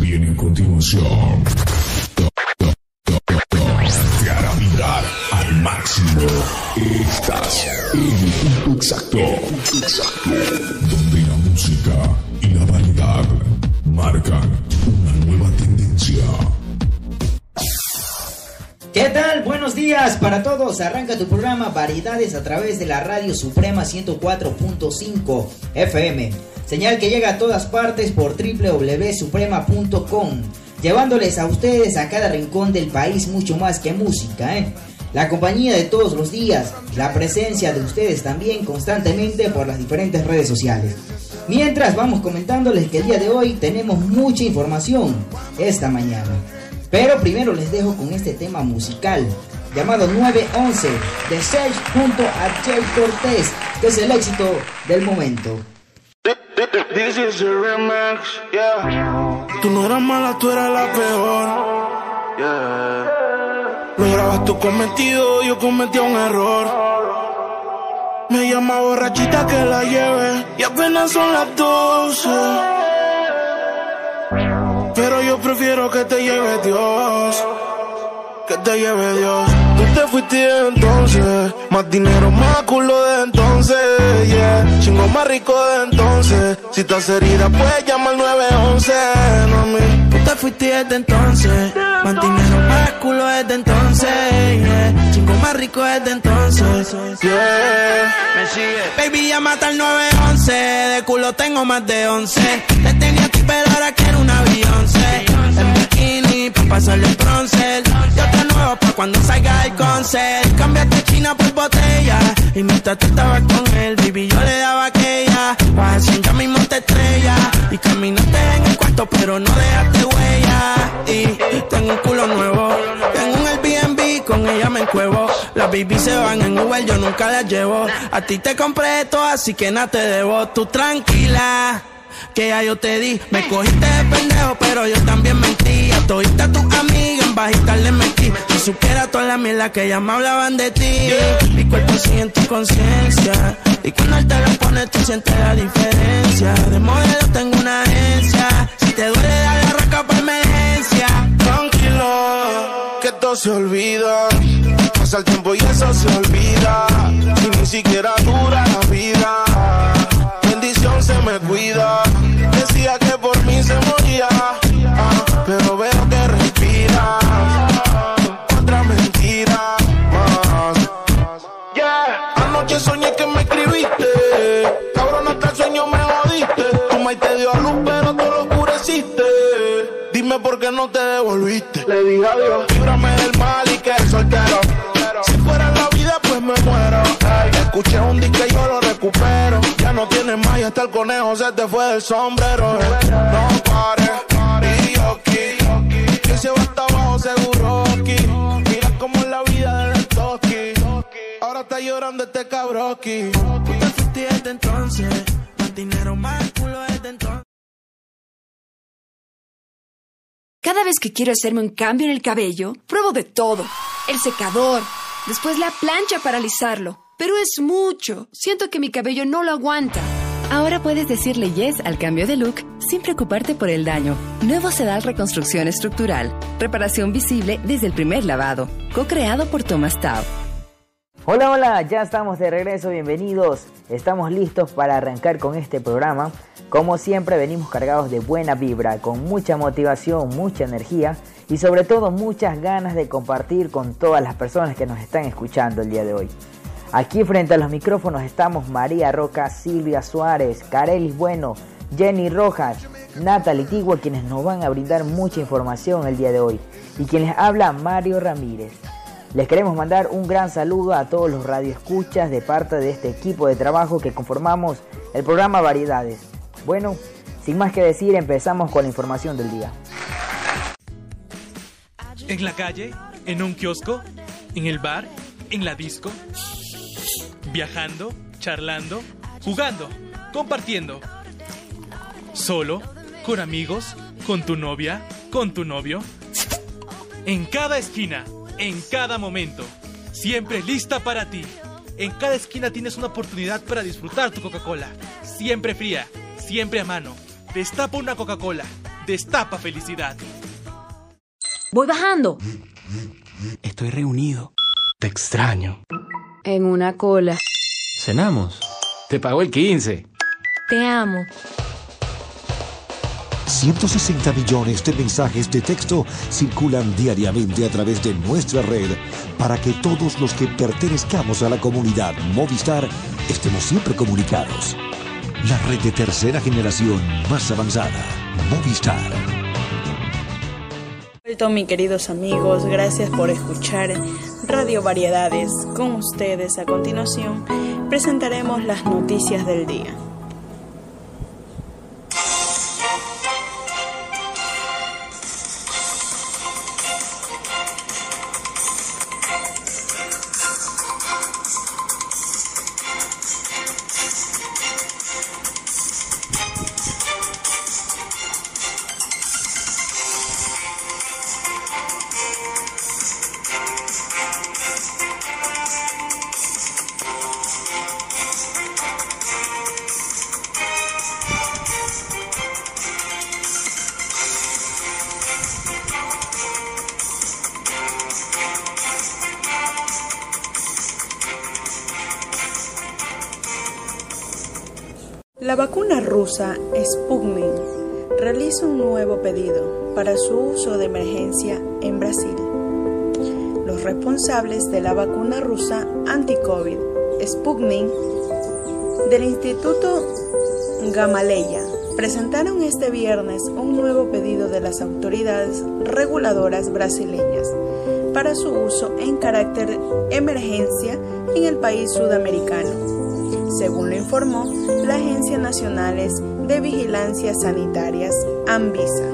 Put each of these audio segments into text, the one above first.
viene a continuación. Te hará vibrar al máximo. Estás en el punto exacto. Donde la música y la variedad marcan una nueva tendencia. ¿Qué tal? Buenos días para todos. Arranca tu programa Variedades a través de la Radio Suprema 104.5 FM. Señal que llega a todas partes por www.suprema.com, llevándoles a ustedes a cada rincón del país mucho más que música, ¿eh? La compañía de todos los días, la presencia de ustedes también constantemente por las diferentes redes sociales. Mientras vamos comentándoles que el día de hoy tenemos mucha información esta mañana. Pero primero les dejo con este tema musical llamado 911 de Serge junto a Jay Cortés, que es el éxito del momento. This is a remix, yeah. Tú no eras mala, tú eras la peor. Yeah. Lo grabas tú cometido, yo cometí un error. Me llama borrachita que la lleve y apenas son las 12. Pero yo prefiero que te lleve Dios. Que te lleve Dios. Tú te fuiste entonces. Más dinero, más culo de entonces. Yeah. Chingo más rico de entonces. Si estás herida, puedes llamar al 911. No, a. Tú te fuiste desde entonces. Más dinero, más culo desde entonces. Yeah. Chingo más rico desde entonces. Yeah. Me sigue. Baby, llámate al 911. De culo tengo más de 11. Te tenía aquí, pero ahora avión. En bikini, pa' pasarle el bronce. Yo te nuevo pa' cuando salga el concert. Cambiaste China por botella. Y mientras tú estabas con él, baby, yo le daba aquella. Vas ya mismo te estrella. Y caminaste en el cuarto, pero no dejaste huella. Y tengo un culo nuevo. Tengo un Airbnb, con ella me encuevo. Las baby se van en Uber, yo nunca las llevo. A ti te compré esto, así que nada te debo. Tú tranquila que ya yo te di. Me cogiste de pendejo, pero yo también mentí. A todita tu amiga en bajita le metí. Si supiera toda la mierda que ya me hablaban de ti. Mi cuerpo sigue en tu conciencia. Y cuando él te lo pone, tú sientes la diferencia. De modelo tengo una agencia. Si te duele, dale arranca por emergencia. Tranquilo, que todo se olvida. Pasa el tiempo y eso se olvida. Y ni siquiera dura la vida me cuida. Decía que por mí se moría, ah, pero veo que respira. Otra mentira más. Yeah, anoche soñé que me escribiste. Cabrón, hasta el sueño me jodiste. Tu maíz te dio a luz, pero tú lo oscureciste. Dime por qué no te devolviste. Le dije adiós, líbrame del Escuché un disco y yo lo recupero. Ya no tienes más y hasta el conejo se te fue del sombrero. No pares, y yo. Que se va hasta abajo seguro aquí. Mira cómo es la vida del toki. Ahora está llorando este cabroki. Tú te desde entonces. Más dinero, más culo desde entonces. Cada vez que quiero hacerme un cambio en el cabello, pruebo de todo. El secador, después la plancha para alisarlo. Pero es mucho. Siento que mi cabello no lo aguanta. Ahora puedes decirle yes al cambio de look sin preocuparte por el daño. Nuevo Sedal Reconstrucción Estructural. Reparación visible desde el primer lavado. Co-creado por Thomas Tao. Hola, hola, ya estamos de regreso, bienvenidos. Estamos listos para arrancar con este programa. Como siempre venimos cargados de buena vibra, con mucha motivación, mucha energía y sobre todo muchas ganas de compartir con todas las personas que nos están escuchando el día de hoy. Aquí frente a los micrófonos estamos María Roca, Silvia Suárez, Carelis Bueno, Jenny Rojas, Natalie Tigua, quienes nos van a brindar mucha información el día de hoy. Y quien les habla, Mario Ramírez. Les queremos mandar un gran saludo a todos los radioescuchas de parte de este equipo de trabajo que conformamos el programa Variedades. Bueno, sin más que decir, empezamos con la información del día. En la calle, en un kiosco, en el bar, en la disco, viajando, charlando, jugando, compartiendo. Solo, con amigos, con tu novia, con tu novio. En cada esquina, en cada momento, siempre lista para ti. En cada esquina tienes una oportunidad para disfrutar tu Coca-Cola. Siempre fría, siempre a mano. Destapa una Coca-Cola, destapa felicidad. Voy bajando. Estoy reunido. Te extraño. En una cola. Cenamos. Te pagó el 15. Te amo. 160 millones de mensajes de texto circulan diariamente a través de nuestra red para que todos los que pertenezcamos a la comunidad Movistar estemos siempre comunicados. La red de tercera generación más avanzada, Movistar. mis queridos amigos, gracias por escuchar Radio Variedades. Con ustedes a continuación presentaremos las noticias del día. La vacuna rusa Sputnik realiza un nuevo pedido para su uso de emergencia en Brasil. Los responsables de la vacuna rusa anti-COVID Sputnik del Instituto Gamaleya presentaron este viernes un nuevo pedido de las autoridades reguladoras brasileñas para su uso en carácter emergencia en el país sudamericano según lo informó la Agencia Nacional de Vigilancia Sanitarias, ANVISA.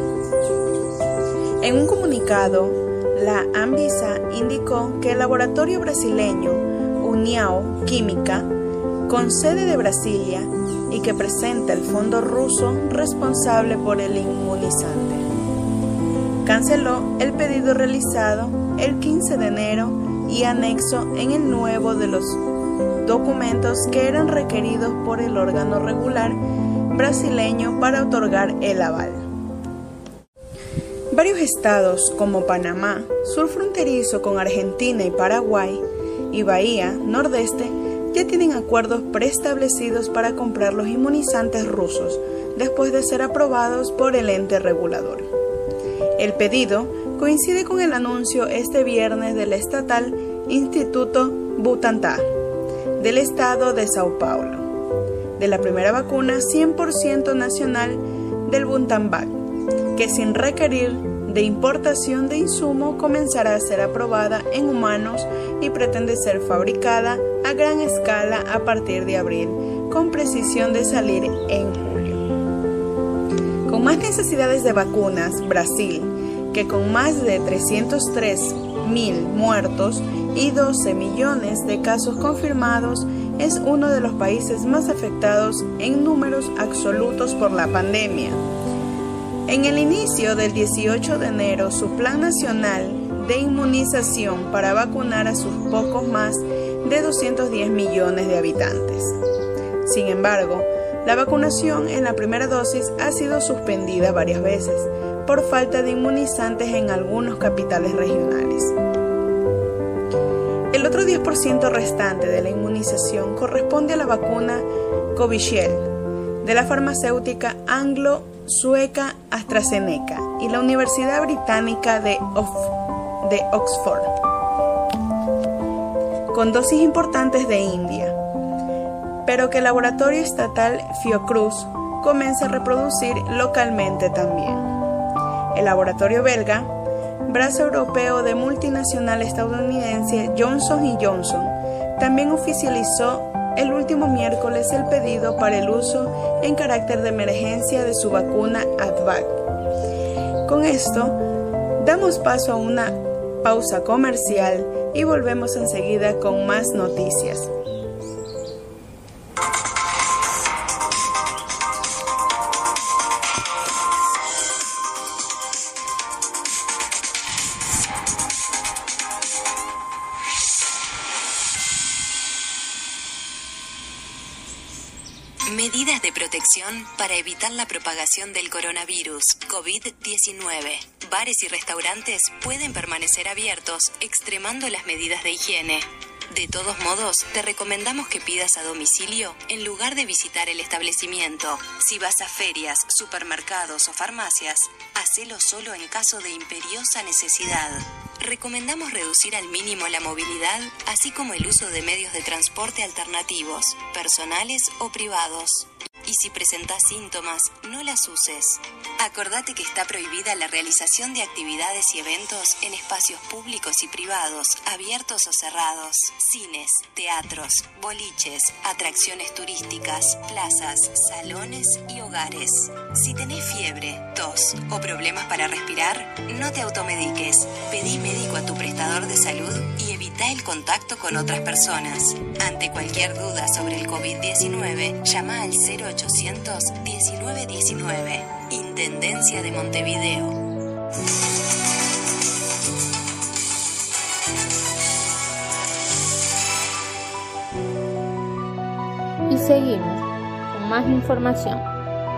En un comunicado, la ANVISA indicó que el laboratorio brasileño Uniao Química, con sede de Brasilia y que presenta el fondo ruso responsable por el inmunizante, canceló el pedido realizado el 15 de enero y anexo en el nuevo de los documentos que eran requeridos por el órgano regular brasileño para otorgar el aval. Varios estados como Panamá, sur fronterizo con Argentina y Paraguay, y Bahía, nordeste, ya tienen acuerdos preestablecidos para comprar los inmunizantes rusos después de ser aprobados por el ente regulador. El pedido coincide con el anuncio este viernes del estatal Instituto Butantan del estado de Sao Paulo, de la primera vacuna 100% nacional del Buntanbac, que sin requerir de importación de insumo comenzará a ser aprobada en humanos y pretende ser fabricada a gran escala a partir de abril, con precisión de salir en julio. Con más necesidades de vacunas, Brasil, que con más de 303 mil muertos, y 12 millones de casos confirmados, es uno de los países más afectados en números absolutos por la pandemia. En el inicio del 18 de enero, su Plan Nacional de Inmunización para vacunar a sus pocos más de 210 millones de habitantes. Sin embargo, la vacunación en la primera dosis ha sido suspendida varias veces por falta de inmunizantes en algunos capitales regionales. El otro 10% restante de la inmunización corresponde a la vacuna Covishield de la farmacéutica anglo-sueca AstraZeneca y la Universidad Británica de, de Oxford, con dosis importantes de India, pero que el laboratorio estatal Fiocruz comienza a reproducir localmente también. El laboratorio belga brazo europeo de multinacional estadounidense Johnson Johnson también oficializó el último miércoles el pedido para el uso en carácter de emergencia de su vacuna Advac. Con esto, damos paso a una pausa comercial y volvemos enseguida con más noticias. Para evitar la propagación del coronavirus COVID-19. Bares y restaurantes pueden permanecer abiertos extremando las medidas de higiene. De todos modos, te recomendamos que pidas a domicilio en lugar de visitar el establecimiento. Si vas a ferias, supermercados o farmacias, hacelo solo en caso de imperiosa necesidad. Recomendamos reducir al mínimo la movilidad, así como el uso de medios de transporte alternativos, personales o privados. Y si presentas síntomas, no las uses. Acordate que está prohibida la realización de actividades y eventos en espacios públicos y privados, abiertos o cerrados, cines, teatros, boliches, atracciones turísticas, plazas, salones y hogares. Si tenés fiebre, tos o problemas para respirar, no te automediques. Pedí médico a tu prestador de salud y evita el contacto con otras personas. Ante cualquier duda sobre el COVID-19, llama al 0800 1919. Intendencia de Montevideo. Y seguimos con más información.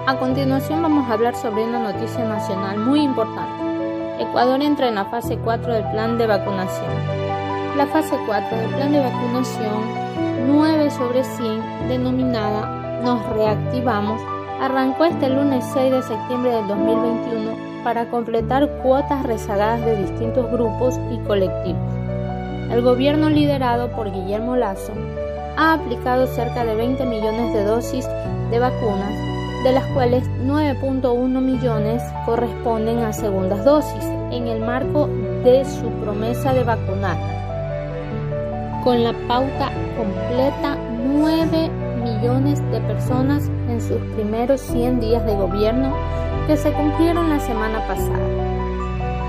A continuación vamos a hablar sobre una noticia nacional muy importante. Ecuador entra en la fase 4 del plan de vacunación. La fase 4 del plan de vacunación 9 sobre 100, denominada Nos reactivamos, arrancó este lunes 6 de septiembre del 2021 para completar cuotas rezagadas de distintos grupos y colectivos. El gobierno liderado por Guillermo Lazo ha aplicado cerca de 20 millones de dosis de vacunas, de las cuales 9.1 millones corresponden a segundas dosis, en el marco de su promesa de vacunar. Con la pauta completa, 9 millones de personas en sus primeros 100 días de gobierno que se cumplieron la semana pasada.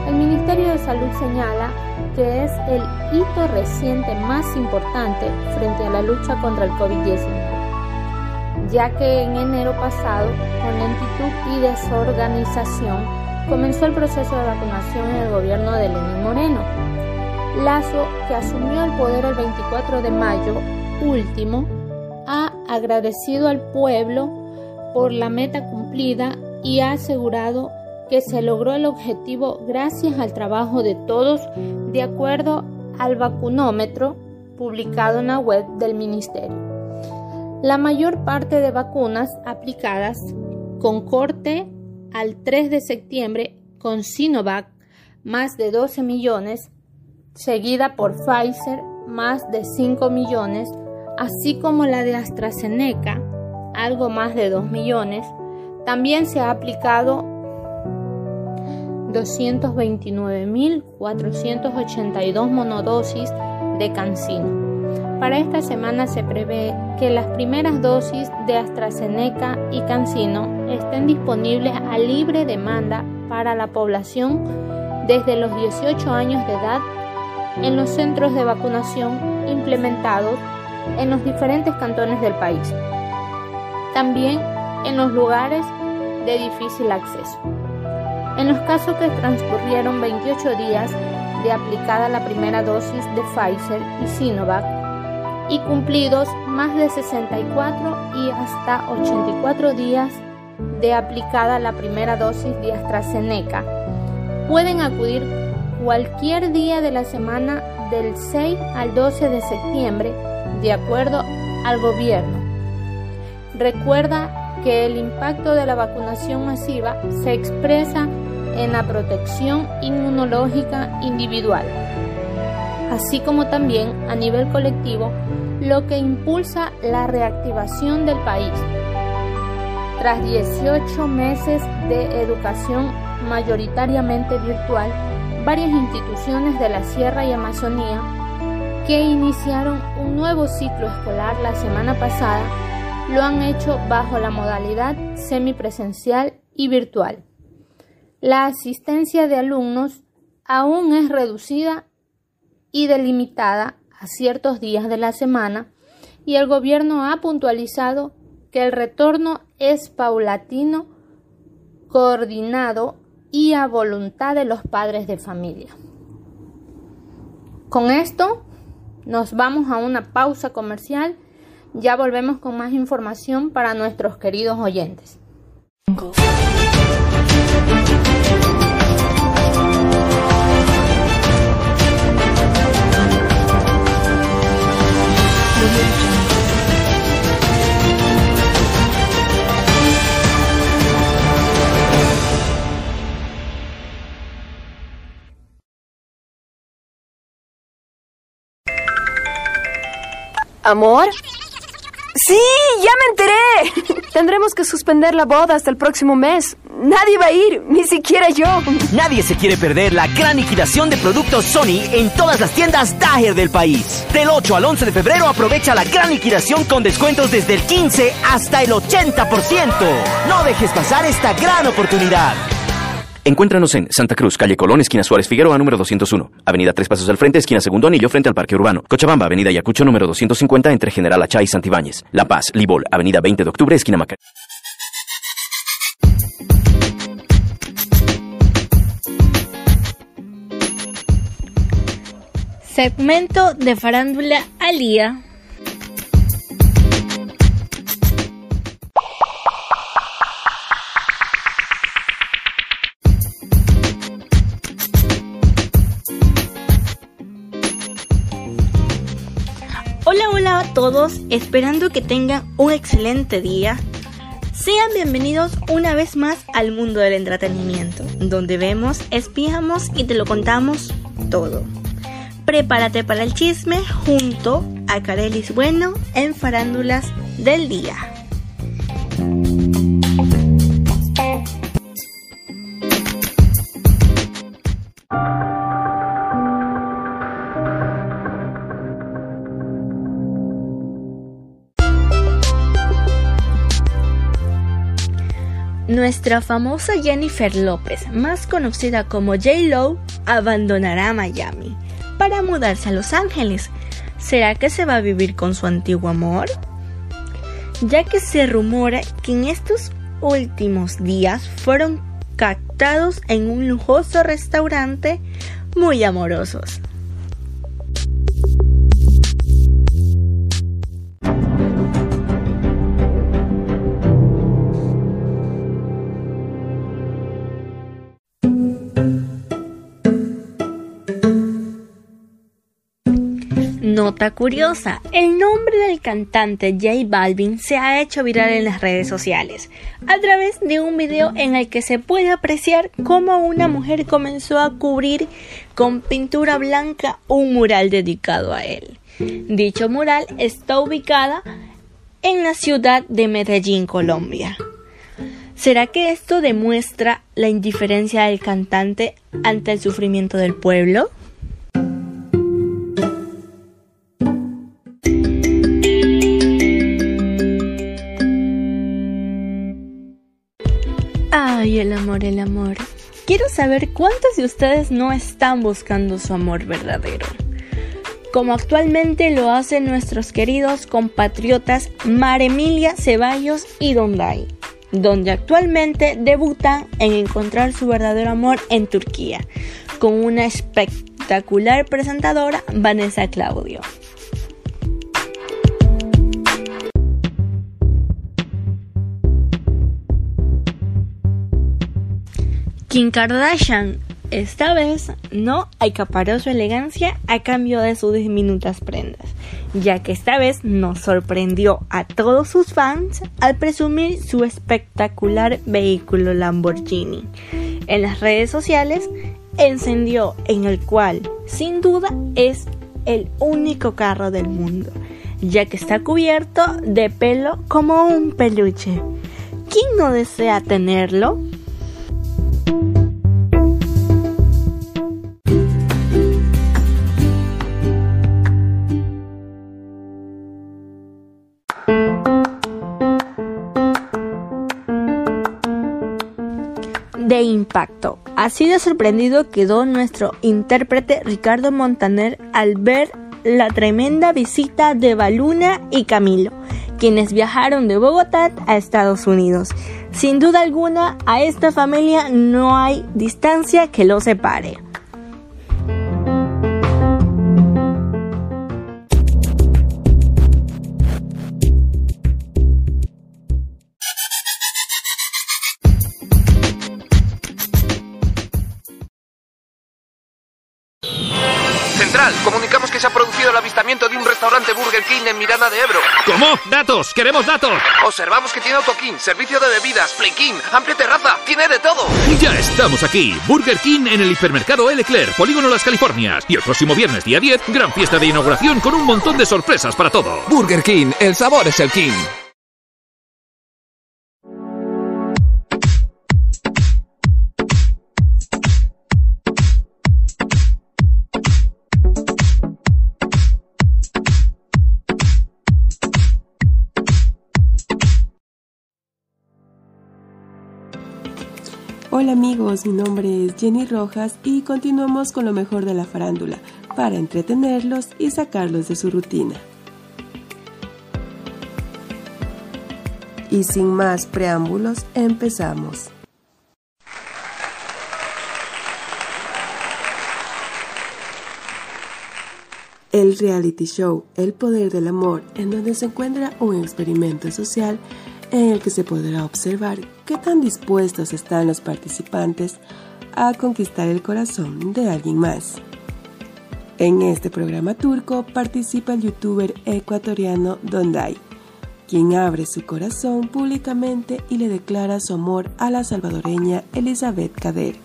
El Ministerio de Salud señala que es el hito reciente más importante frente a la lucha contra el COVID-19, ya que en enero pasado, con lentitud y desorganización, comenzó el proceso de vacunación en el gobierno de Lenín Moreno. Lazo, que asumió el poder el 24 de mayo último, ha agradecido al pueblo por la meta cumplida y ha asegurado que se logró el objetivo gracias al trabajo de todos de acuerdo al vacunómetro publicado en la web del ministerio. La mayor parte de vacunas aplicadas con corte al 3 de septiembre con Sinovac más de 12 millones, seguida por Pfizer más de 5 millones, así como la de AstraZeneca, algo más de 2 millones, también se ha aplicado 229.482 monodosis de Cancino. Para esta semana se prevé que las primeras dosis de AstraZeneca y Cancino estén disponibles a libre demanda para la población desde los 18 años de edad en los centros de vacunación implementados en los diferentes cantones del país. También en los lugares de difícil acceso. En los casos que transcurrieron 28 días de aplicada la primera dosis de Pfizer y Sinovac y cumplidos más de 64 y hasta 84 días de aplicada la primera dosis de AstraZeneca, pueden acudir cualquier día de la semana del 6 al 12 de septiembre de acuerdo al gobierno. Recuerda que el impacto de la vacunación masiva se expresa en la protección inmunológica individual, así como también a nivel colectivo, lo que impulsa la reactivación del país. Tras 18 meses de educación mayoritariamente virtual, varias instituciones de la Sierra y Amazonía que iniciaron un nuevo ciclo escolar la semana pasada lo han hecho bajo la modalidad semipresencial y virtual. La asistencia de alumnos aún es reducida y delimitada a ciertos días de la semana y el gobierno ha puntualizado que el retorno es paulatino, coordinado y a voluntad de los padres de familia. Con esto nos vamos a una pausa comercial Ya volvemos con más información para nuestros queridos oyentes. ¿Amor? Sí, ya me enteré. Tendremos que suspender la boda hasta el próximo mes. Nadie va a ir, ni siquiera yo. Nadie se quiere perder la gran liquidación de productos Sony en todas las tiendas Daher del país. Del 8 al 11 de febrero aprovecha la gran liquidación con descuentos desde el 15 hasta el 80%. No dejes pasar esta gran oportunidad. Encuéntranos en Santa Cruz, calle Colón, esquina Suárez Figueroa, número 201. Avenida Tres Pasos al Frente, esquina Segundo Anillo, frente al Parque Urbano. Cochabamba, Avenida Yacucho, número 250, entre General Achá y Santibáñez. La Paz, Libol, Avenida 20 de Octubre, esquina Maca. Segmento de farándula Alía. Todos, esperando que tengan un excelente día. Sean bienvenidos una vez más al mundo del entretenimiento, donde vemos, espiamos y te lo contamos todo. Prepárate para el chisme junto a Carelis Bueno en Farándulas del Día. Nuestra famosa Jennifer López, más conocida como J-Lo, abandonará Miami para mudarse a Los Ángeles. ¿Será que se va a vivir con su antiguo amor? Ya que se rumora que en estos últimos días fueron captados en un lujoso restaurante muy amorosos. Curiosa, el nombre del cantante J Balvin se ha hecho viral en las redes sociales a través de un video en el que se puede apreciar cómo una mujer comenzó a cubrir con pintura blanca un mural dedicado a él. Dicho mural está ubicada en la ciudad de Medellín, Colombia. ¿Será que esto demuestra la indiferencia del cantante ante el sufrimiento del pueblo? El amor, el amor. Quiero saber cuántos de ustedes no están buscando su amor verdadero. Como actualmente lo hacen nuestros queridos compatriotas Maremilia Ceballos y Donday, donde actualmente debutan en encontrar su verdadero amor en Turquía, con una espectacular presentadora Vanessa Claudio. Kim Kardashian esta vez no acaparó su elegancia a cambio de sus diminutas prendas, ya que esta vez nos sorprendió a todos sus fans al presumir su espectacular vehículo Lamborghini. En las redes sociales encendió en el cual sin duda es el único carro del mundo, ya que está cubierto de pelo como un peluche. ¿Quién no desea tenerlo? De impacto. Así de sorprendido quedó nuestro intérprete Ricardo Montaner al ver la tremenda visita de Baluna y Camilo, quienes viajaron de Bogotá a Estados Unidos. Sin duda alguna, a esta familia no hay distancia que los separe. King en Miranda de Ebro. ¿Cómo? ¡Datos! ¡Queremos datos! Observamos que tiene autoquín, servicio de bebidas, Play King, amplia terraza, tiene de todo. Ya estamos aquí. Burger King en el hipermercado El Eclair, Polígono Las Californias. Y el próximo viernes, día 10, gran fiesta de inauguración con un montón de sorpresas para todo. Burger King, el sabor es el King. Hola amigos, mi nombre es Jenny Rojas y continuamos con lo mejor de la farándula para entretenerlos y sacarlos de su rutina. Y sin más preámbulos, empezamos. El reality show El Poder del Amor, en donde se encuentra un experimento social en el que se podrá observar qué tan dispuestos están los participantes a conquistar el corazón de alguien más. En este programa turco participa el youtuber ecuatoriano Dondai, quien abre su corazón públicamente y le declara su amor a la salvadoreña Elizabeth Kader.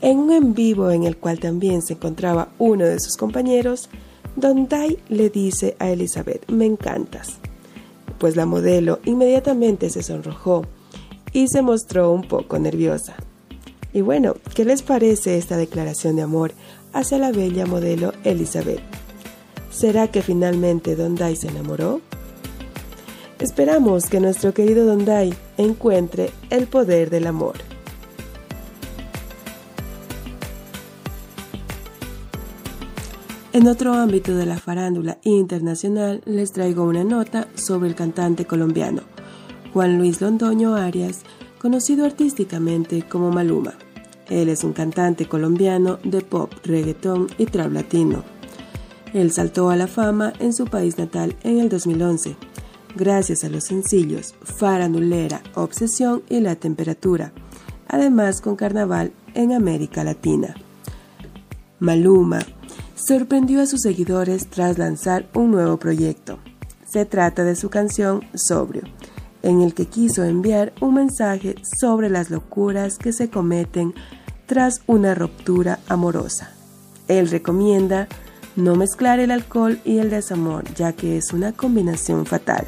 En un en vivo en el cual también se encontraba uno de sus compañeros, Dondai le dice a Elizabeth, me encantas pues la modelo inmediatamente se sonrojó y se mostró un poco nerviosa. Y bueno, ¿qué les parece esta declaración de amor hacia la bella modelo Elizabeth? ¿Será que finalmente Dai se enamoró? Esperamos que nuestro querido Dai encuentre el poder del amor. En otro ámbito de la farándula internacional les traigo una nota sobre el cantante colombiano Juan Luis Londoño Arias, conocido artísticamente como Maluma. Él es un cantante colombiano de pop, reggaetón y trap latino. Él saltó a la fama en su país natal en el 2011, gracias a los sencillos Farandulera, Obsesión y La Temperatura, además con Carnaval en América Latina. Maluma sorprendió a sus seguidores tras lanzar un nuevo proyecto. Se trata de su canción Sobrio, en el que quiso enviar un mensaje sobre las locuras que se cometen tras una ruptura amorosa. Él recomienda no mezclar el alcohol y el desamor, ya que es una combinación fatal.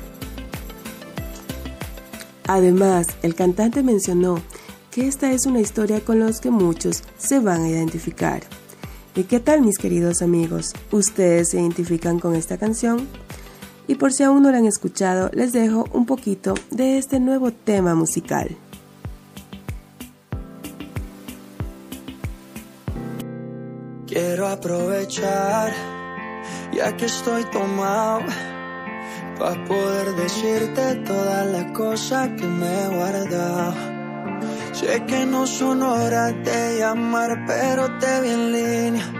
Además, el cantante mencionó que esta es una historia con la que muchos se van a identificar. ¿Y qué tal mis queridos amigos? ¿Ustedes se identifican con esta canción? Y por si aún no la han escuchado, les dejo un poquito de este nuevo tema musical. Quiero aprovechar, ya que estoy tomado, para poder decirte todas las cosas que me he guardado Sé que no son horas de llamar, pero te vi en línea.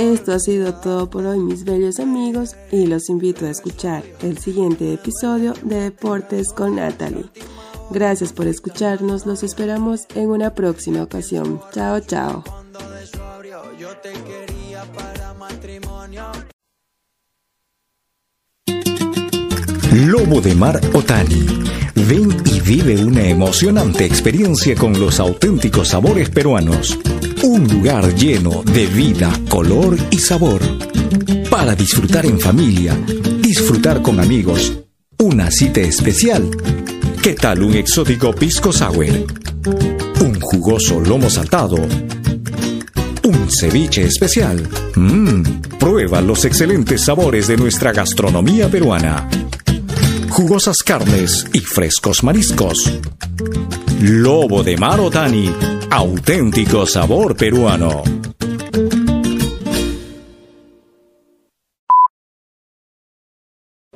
Esto ha sido todo por hoy mis bellos amigos y los invito a escuchar el siguiente episodio de Deportes con Natalie. Gracias por escucharnos, los esperamos en una próxima ocasión. Chao, chao. Lobo de Mar Otani. Ven y vive una emocionante experiencia con los auténticos sabores peruanos. Un lugar lleno de vida, color y sabor. Para disfrutar en familia, disfrutar con amigos. Una cita especial. ¿Qué tal un exótico pisco sour? Un jugoso lomo saltado. Un ceviche especial. Mmm, prueba los excelentes sabores de nuestra gastronomía peruana jugosas carnes y frescos mariscos. Lobo de Mar Otani, auténtico sabor peruano.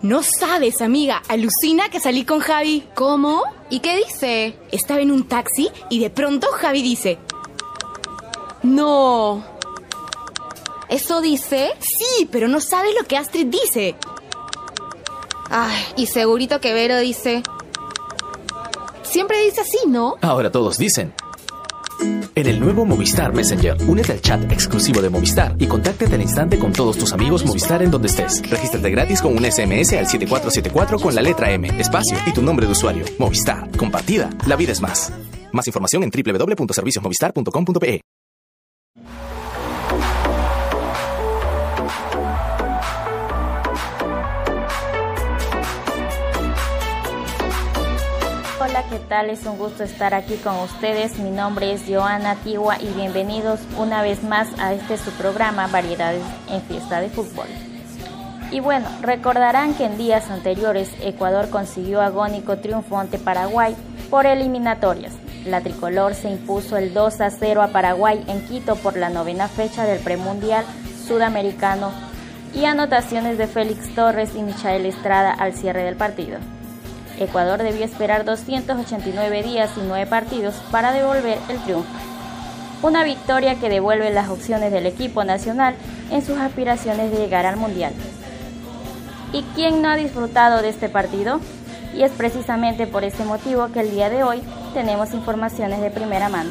No sabes, amiga, alucina que salí con Javi. ¿Cómo? ¿Y qué dice? Estaba en un taxi y de pronto Javi dice... No. ¿Eso dice? Sí, pero no sabes lo que Astrid dice. Ay, y segurito que Vero dice... Siempre dice así, ¿no? Ahora todos dicen. En el nuevo Movistar Messenger, únete al chat exclusivo de Movistar y contáctate al instante con todos tus amigos Movistar en donde estés. Regístrate gratis con un SMS al 7474 con la letra M, espacio y tu nombre de usuario. Movistar, compartida, la vida es más. Más información en www.serviciosmovistar.com.pe. ¿qué tal? Es un gusto estar aquí con ustedes. Mi nombre es Joana Tigua y bienvenidos una vez más a este su programa Variedades en Fiesta de Fútbol. Y bueno, recordarán que en días anteriores Ecuador consiguió agónico triunfo ante Paraguay por eliminatorias. La tricolor se impuso el 2 a 0 a Paraguay en Quito por la novena fecha del premundial sudamericano y anotaciones de Félix Torres y Michael Estrada al cierre del partido. Ecuador debió esperar 289 días y 9 partidos para devolver el triunfo. Una victoria que devuelve las opciones del equipo nacional en sus aspiraciones de llegar al Mundial. ¿Y quién no ha disfrutado de este partido? Y es precisamente por ese motivo que el día de hoy tenemos informaciones de primera mano.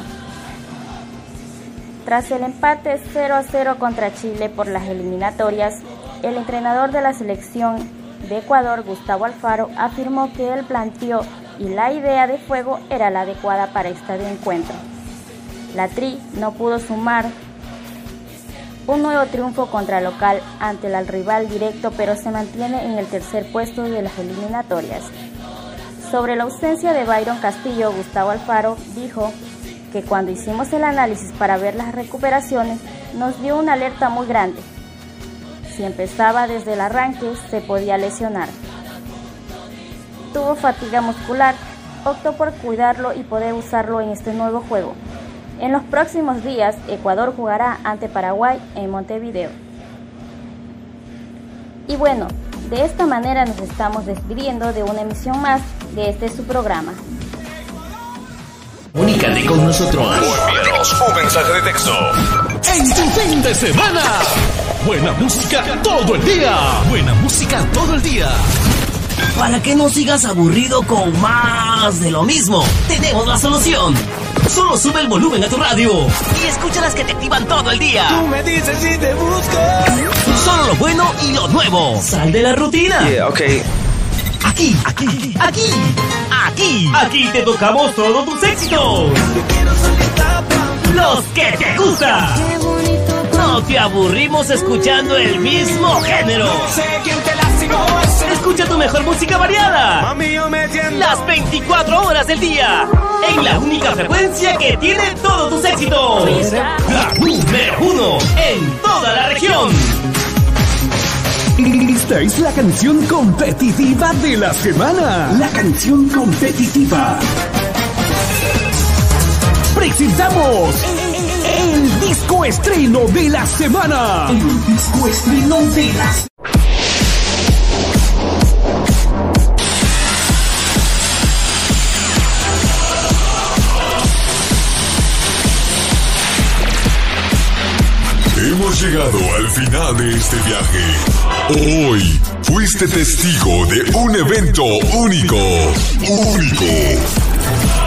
Tras el empate 0 a 0 contra Chile por las eliminatorias, el entrenador de la selección de Ecuador, Gustavo Alfaro, afirmó que el planteo y la idea de juego era la adecuada para este encuentro. La Tri no pudo sumar un nuevo triunfo contra local ante el rival directo, pero se mantiene en el tercer puesto de las eliminatorias. Sobre la ausencia de Byron Castillo, Gustavo Alfaro dijo que cuando hicimos el análisis para ver las recuperaciones, nos dio una alerta muy grande, si empezaba desde el arranque, se podía lesionar. Tuvo fatiga muscular, optó por cuidarlo y poder usarlo en este nuevo juego. En los próximos días, Ecuador jugará ante Paraguay en Montevideo. Y bueno, de esta manera nos estamos despidiendo de una emisión más de este su programa. Comunícate con nosotros. Envíanos un mensaje de texto. En tu fin de semana. Buena música todo el día. Buena música todo el día. Para que no sigas aburrido con más de lo mismo, tenemos la solución. Solo sube el volumen a tu radio y escucha las que te activan todo el día. Tú me dices si te busco. Solo lo bueno y lo nuevo. Sal de la rutina. Yeah, ok. Aquí, aquí, aquí, aquí, aquí te tocamos todos tus éxitos. Los que te gustan. No te aburrimos escuchando el mismo género. Escucha tu mejor música variada. Las 24 horas del día. En la única frecuencia que tiene todos tus éxitos. La número uno en toda la región. Esta es la canción competitiva de la semana. La canción competitiva. Presentamos el disco estreno de la semana. El disco estreno de la Hemos llegado al final de este viaje. Hoy fuiste testigo de un evento único. Único.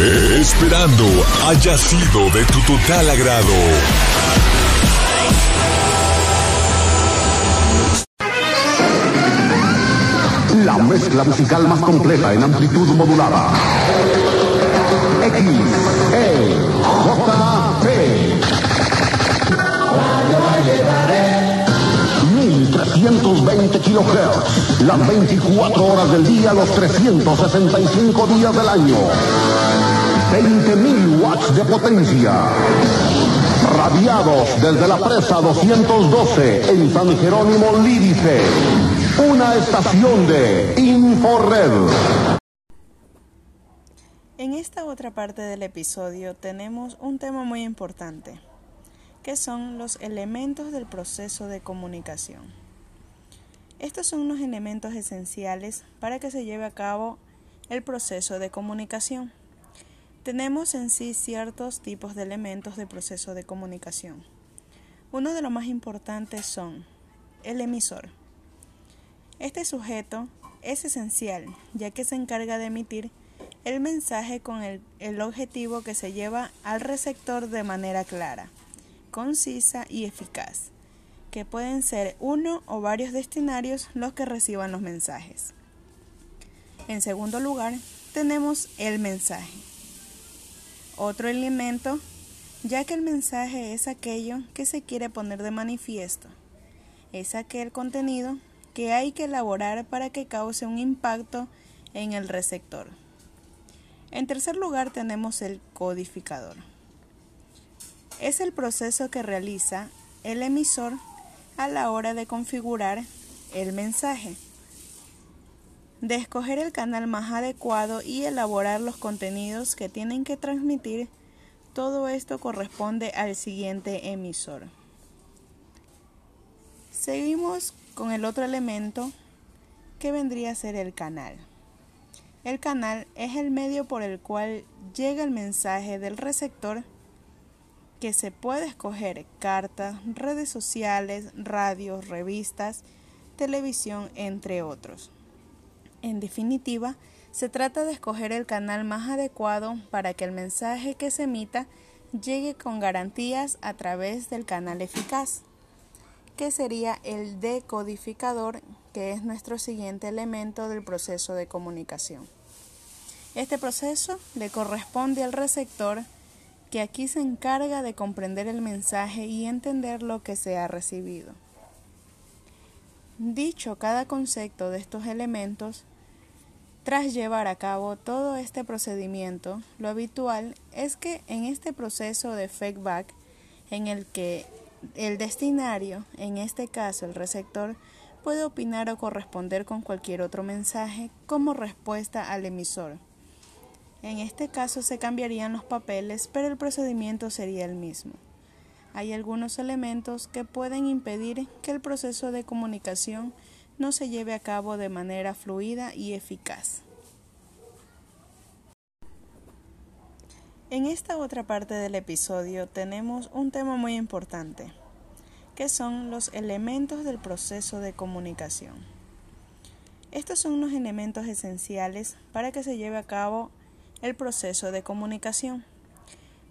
Esperando haya sido de tu total agrado. La mezcla musical más completa en amplitud modulada. X, E, J, P. 1320 kilohertz. Las 24 horas del día, los 365 días del año. 20.000 watts de potencia. Radiados desde la presa 212 en San Jerónimo Lídice. una estación de Inforred. En esta otra parte del episodio tenemos un tema muy importante, que son los elementos del proceso de comunicación. Estos son unos elementos esenciales para que se lleve a cabo el proceso de comunicación. Tenemos en sí ciertos tipos de elementos de proceso de comunicación. Uno de los más importantes son el emisor. Este sujeto es esencial ya que se encarga de emitir el mensaje con el, el, objetivo que se lleva al receptor de manera clara, concisa y eficaz, que pueden ser uno o varios destinarios los que reciban los mensajes. En segundo lugar, tenemos el mensaje. Otro elemento, ya que el mensaje es aquello que se quiere poner de manifiesto, es aquel contenido que hay que elaborar para que cause un impacto en el receptor. En tercer lugar tenemos el codificador. Es el proceso que realiza el emisor a la hora de configurar el mensaje, de escoger el canal más adecuado y elaborar los contenidos que tienen que transmitir. Todo esto corresponde al siguiente emisor. Seguimos con el otro elemento que vendría a ser el canal. El canal es el medio por el cual llega el mensaje del receptor que se puede escoger cartas, redes sociales, radios, revistas, televisión, entre otros. En definitiva, se trata de escoger el canal más adecuado para que el mensaje que se emita llegue con garantías a través del canal eficaz, que sería el decodificador, que es nuestro siguiente elemento del proceso de comunicación. Este proceso le corresponde al receptor, que aquí se encarga de comprender el mensaje y entender lo que se ha recibido. Dicho cada concepto de estos elementos, tras llevar a cabo todo este procedimiento, lo habitual es que en este proceso de feedback, en el que el destinario, en este caso el receptor, puede opinar o corresponder con cualquier otro mensaje como respuesta al emisor. En este caso se cambiarían los papeles, pero el procedimiento sería el mismo. Hay algunos elementos que pueden impedir que el proceso de comunicación no se lleve a cabo de manera fluida y eficaz. En esta otra parte del episodio tenemos un tema muy importante, que son los elementos del proceso de comunicación. Estos son unos elementos esenciales para que se lleve a cabo el proceso de comunicación.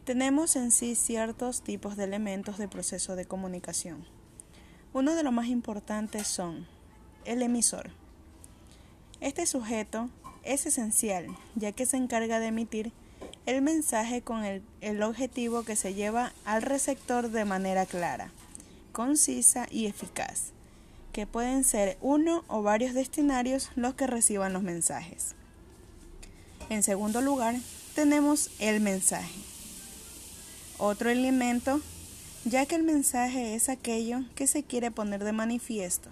Tenemos en sí ciertos tipos de elementos de proceso de comunicación. Uno de los más importantes son el emisor. Este sujeto es esencial ya que se encarga de emitir el mensaje con el, el, objetivo que se lleva al receptor de manera clara, concisa y eficaz, que pueden ser uno o varios destinarios los que reciban los mensajes. En segundo lugar, tenemos el mensaje. Otro elemento, ya que el mensaje es aquello que se quiere poner de manifiesto,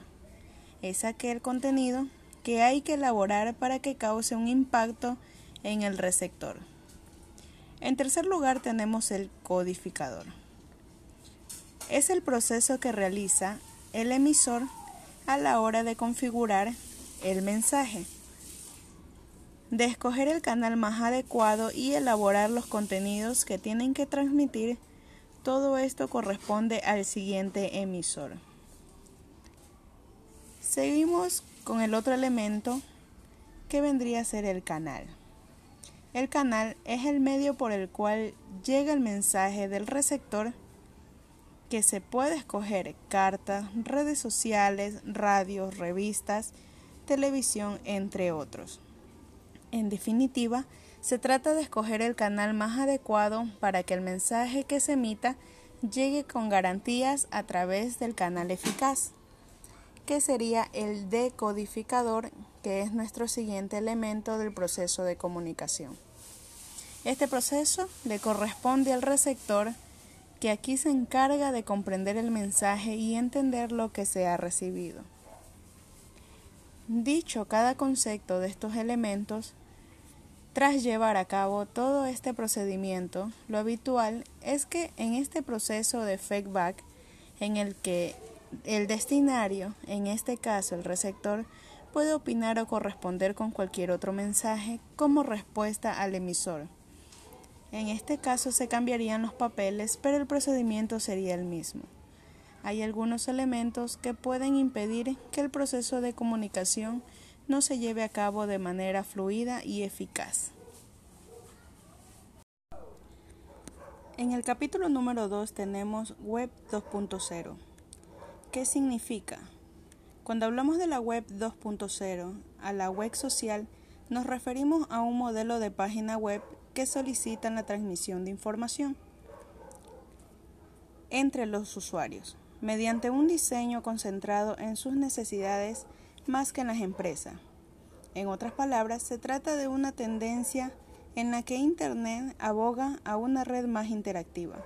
es aquel contenido que hay que elaborar para que cause un impacto en el receptor. En tercer lugar tenemos el codificador. Es el proceso que realiza el emisor a la hora de configurar el mensaje, de escoger el canal más adecuado y elaborar los contenidos que tienen que transmitir. Todo esto corresponde al siguiente emisor. Seguimos con el otro elemento que vendría a ser el canal. El canal es el medio por el cual llega el mensaje del receptor que se puede escoger cartas, redes sociales, radios, revistas, televisión, entre otros. En definitiva, se trata de escoger el canal más adecuado para que el mensaje que se emita llegue con garantías a través del canal eficaz, que sería el decodificador, que es nuestro siguiente elemento del proceso de comunicación. Este proceso le corresponde al receptor, que aquí se encarga de comprender el mensaje y entender lo que se ha recibido. Dicho cada concepto de estos elementos, tras llevar a cabo todo este procedimiento, lo habitual es que en este proceso de feedback, en el que el destinario, en este caso el receptor, puede opinar o corresponder con cualquier otro mensaje como respuesta al emisor. En este caso se cambiarían los papeles, pero el procedimiento sería el mismo. Hay algunos elementos que pueden impedir que el proceso de comunicación no se lleve a cabo de manera fluida y eficaz. En el capítulo número 2 tenemos Web 2.0. ¿Qué significa? Cuando hablamos de la Web 2.0, a la web social, nos referimos a un modelo de página web que solicitan la transmisión de información entre los usuarios, mediante un diseño concentrado en sus necesidades más que en las empresas. En otras palabras, se trata de una tendencia en la que Internet aboga a una red más interactiva,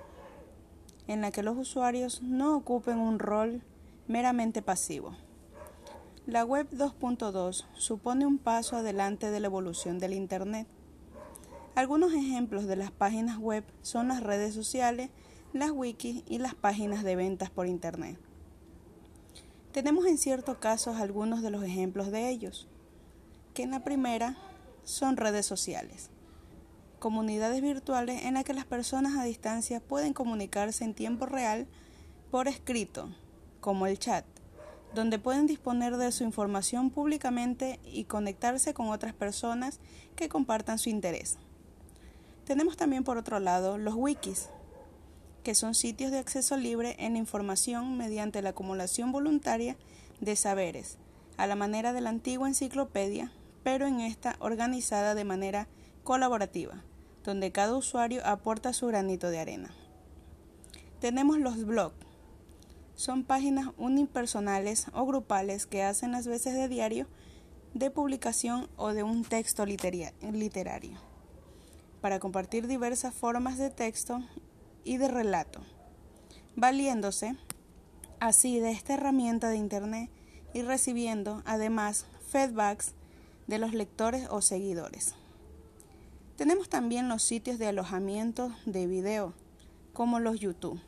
en la que los usuarios no ocupen un rol meramente pasivo. La Web 2.2 supone un paso adelante de la evolución del Internet algunos ejemplos de las páginas web son las redes sociales, las wikis y las páginas de ventas por Internet. Tenemos en ciertos casos algunos de los ejemplos de ellos, que en la primera son redes sociales, comunidades virtuales en las que las personas a distancia pueden comunicarse en tiempo real por escrito, como el chat, donde pueden disponer de su información públicamente y conectarse con otras personas que compartan su interés. Tenemos también por otro lado los wikis, que son sitios de acceso libre en información mediante la acumulación voluntaria de saberes, a la manera de la antigua enciclopedia, pero en esta organizada de manera colaborativa, donde cada usuario aporta su granito de arena. Tenemos los blogs. Son páginas unipersonales o grupales que hacen las veces de diario, de publicación o de un texto literario para compartir diversas formas de texto y de relato, valiéndose así de esta herramienta de Internet y recibiendo además feedbacks de los lectores o seguidores. Tenemos también los sitios de alojamiento de video, como los YouTube,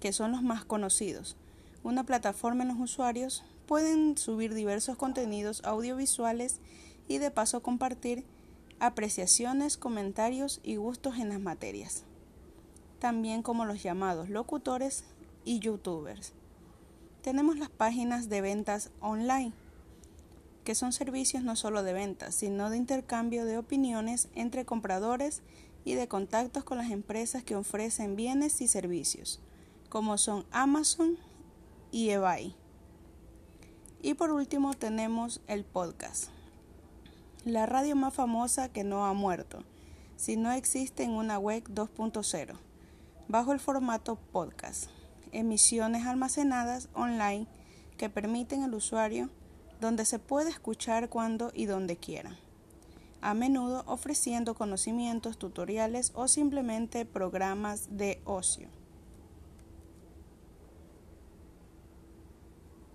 que son los más conocidos. Una plataforma en los usuarios pueden subir diversos contenidos audiovisuales y de paso compartir apreciaciones, comentarios y gustos en las materias, también como los llamados locutores y youtubers. Tenemos las páginas de ventas online, que son servicios no solo de ventas, sino de intercambio de opiniones entre compradores y de contactos con las empresas que ofrecen bienes y servicios, como son Amazon y eBay. Y por último tenemos el podcast la radio más famosa que no ha muerto, si no existe en una web 2.0, bajo el formato podcast, emisiones almacenadas online que permiten al usuario donde se puede escuchar cuando y donde quiera, a menudo ofreciendo conocimientos, tutoriales o simplemente programas de ocio.